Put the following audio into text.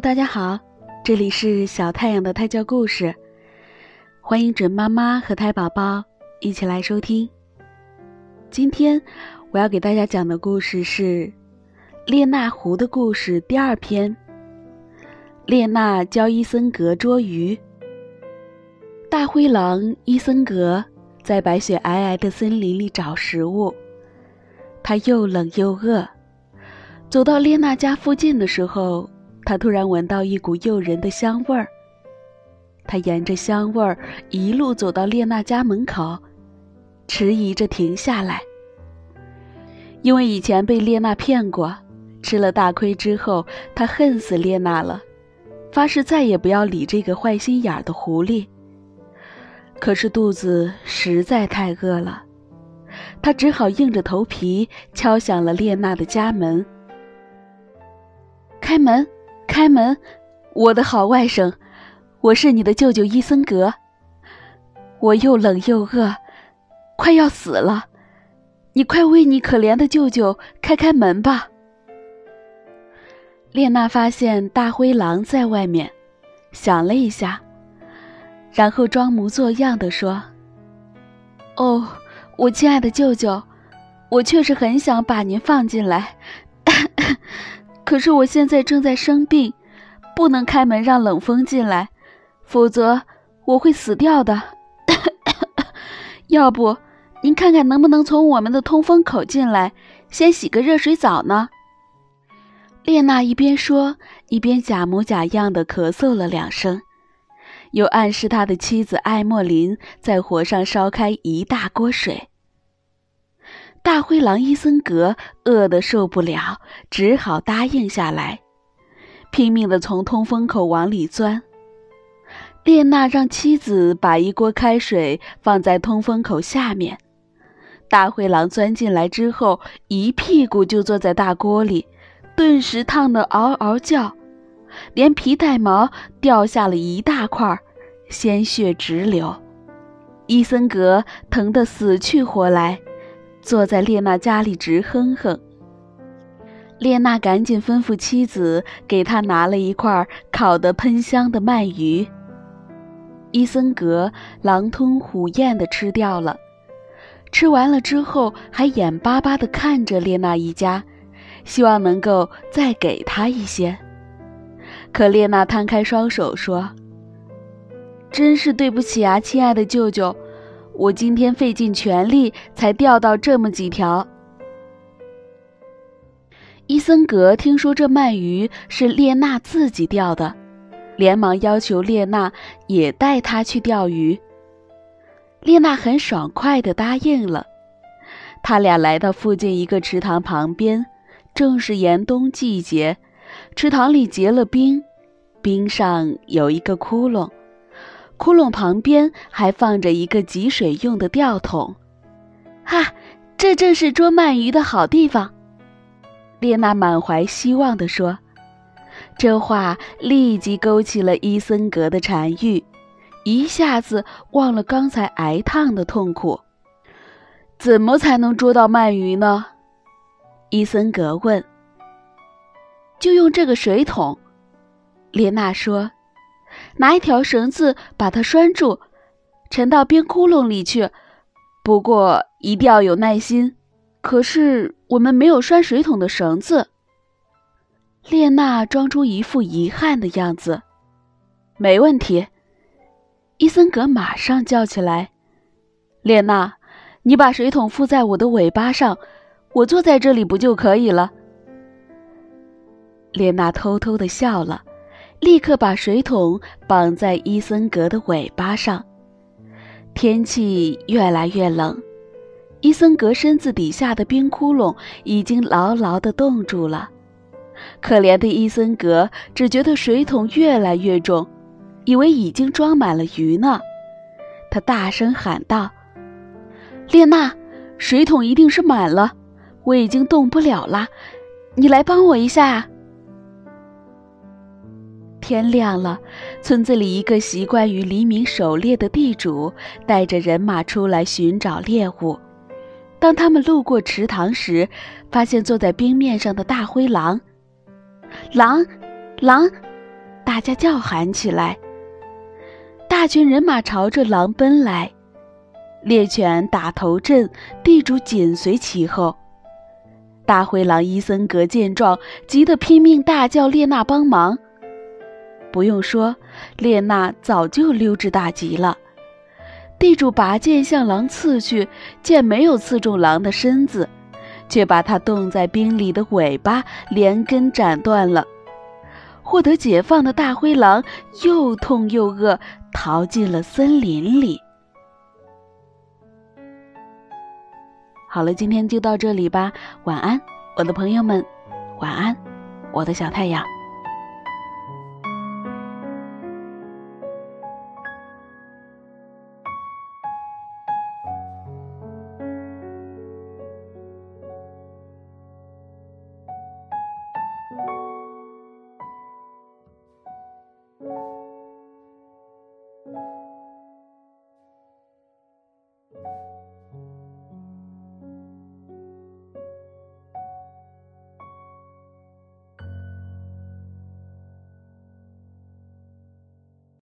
大家好，这里是小太阳的胎教故事，欢迎准妈妈和胎宝宝一起来收听。今天我要给大家讲的故事是《列那湖的故事》第二篇。列那教伊森格捉鱼。大灰狼伊森格在白雪皑皑的森林里找食物，他又冷又饿。走到列娜家附近的时候。他突然闻到一股诱人的香味儿。他沿着香味儿一路走到列娜家门口，迟疑着停下来。因为以前被列娜骗过，吃了大亏之后，他恨死列娜了，发誓再也不要理这个坏心眼儿的狐狸。可是肚子实在太饿了，他只好硬着头皮敲响了列娜的家门。开门。开门，我的好外甥，我是你的舅舅伊森格。我又冷又饿，快要死了，你快为你可怜的舅舅开开门吧。列娜发现大灰狼在外面，想了一下，然后装模作样的说：“哦，我亲爱的舅舅，我确实很想把您放进来。”可是我现在正在生病，不能开门让冷风进来，否则我会死掉的。要不，您看看能不能从我们的通风口进来，先洗个热水澡呢？列娜一边说，一边假模假样的咳嗽了两声，又暗示他的妻子艾莫林在火上烧开一大锅水。大灰狼伊森格饿得受不了，只好答应下来，拼命地从通风口往里钻。列娜让妻子把一锅开水放在通风口下面。大灰狼钻进来之后，一屁股就坐在大锅里，顿时烫得嗷嗷叫，连皮带毛掉下了一大块，鲜血直流。伊森格疼得死去活来。坐在列娜家里直哼哼。列娜赶紧吩咐妻子给他拿了一块烤得喷香的鳗鱼。伊森格狼吞虎咽地吃掉了，吃完了之后还眼巴巴地看着列娜一家，希望能够再给他一些。可列娜摊开双手说：“真是对不起啊，亲爱的舅舅。”我今天费尽全力才钓到这么几条。伊森格听说这鳗鱼是列娜自己钓的，连忙要求列娜也带他去钓鱼。列娜很爽快地答应了。他俩来到附近一个池塘旁边，正是严冬季节，池塘里结了冰，冰上有一个窟窿。窟窿旁边还放着一个汲水用的吊桶，哈，这正是捉鳗鱼的好地方。列娜满怀希望地说，这话立即勾起了伊森格的馋欲，一下子忘了刚才挨烫的痛苦。怎么才能捉到鳗鱼呢？伊森格问。就用这个水桶，列娜说。拿一条绳子把它拴住，沉到冰窟窿里去。不过一定要有耐心。可是我们没有拴水桶的绳子。列娜装出一副遗憾的样子。没问题。伊森格马上叫起来：“列娜，你把水桶附在我的尾巴上，我坐在这里不就可以了？”列娜偷偷的笑了。立刻把水桶绑在伊森格的尾巴上。天气越来越冷，伊森格身子底下的冰窟窿已经牢牢地冻住了。可怜的伊森格只觉得水桶越来越重，以为已经装满了鱼呢。他大声喊道：“列娜，水桶一定是满了，我已经动不了了，你来帮我一下。”天亮了，村子里一个习惯于黎明狩猎的地主带着人马出来寻找猎物。当他们路过池塘时，发现坐在冰面上的大灰狼。狼，狼，大家叫喊起来。大群人马朝着狼奔来，猎犬打头阵，地主紧随其后。大灰狼伊森格见状，急得拼命大叫：“列娜帮忙！”不用说，列娜早就溜之大吉了。地主拔剑向狼刺去，剑没有刺中狼的身子，却把它冻在冰里的尾巴连根斩断了。获得解放的大灰狼又痛又饿，逃进了森林里。好了，今天就到这里吧，晚安，我的朋友们，晚安，我的小太阳。え?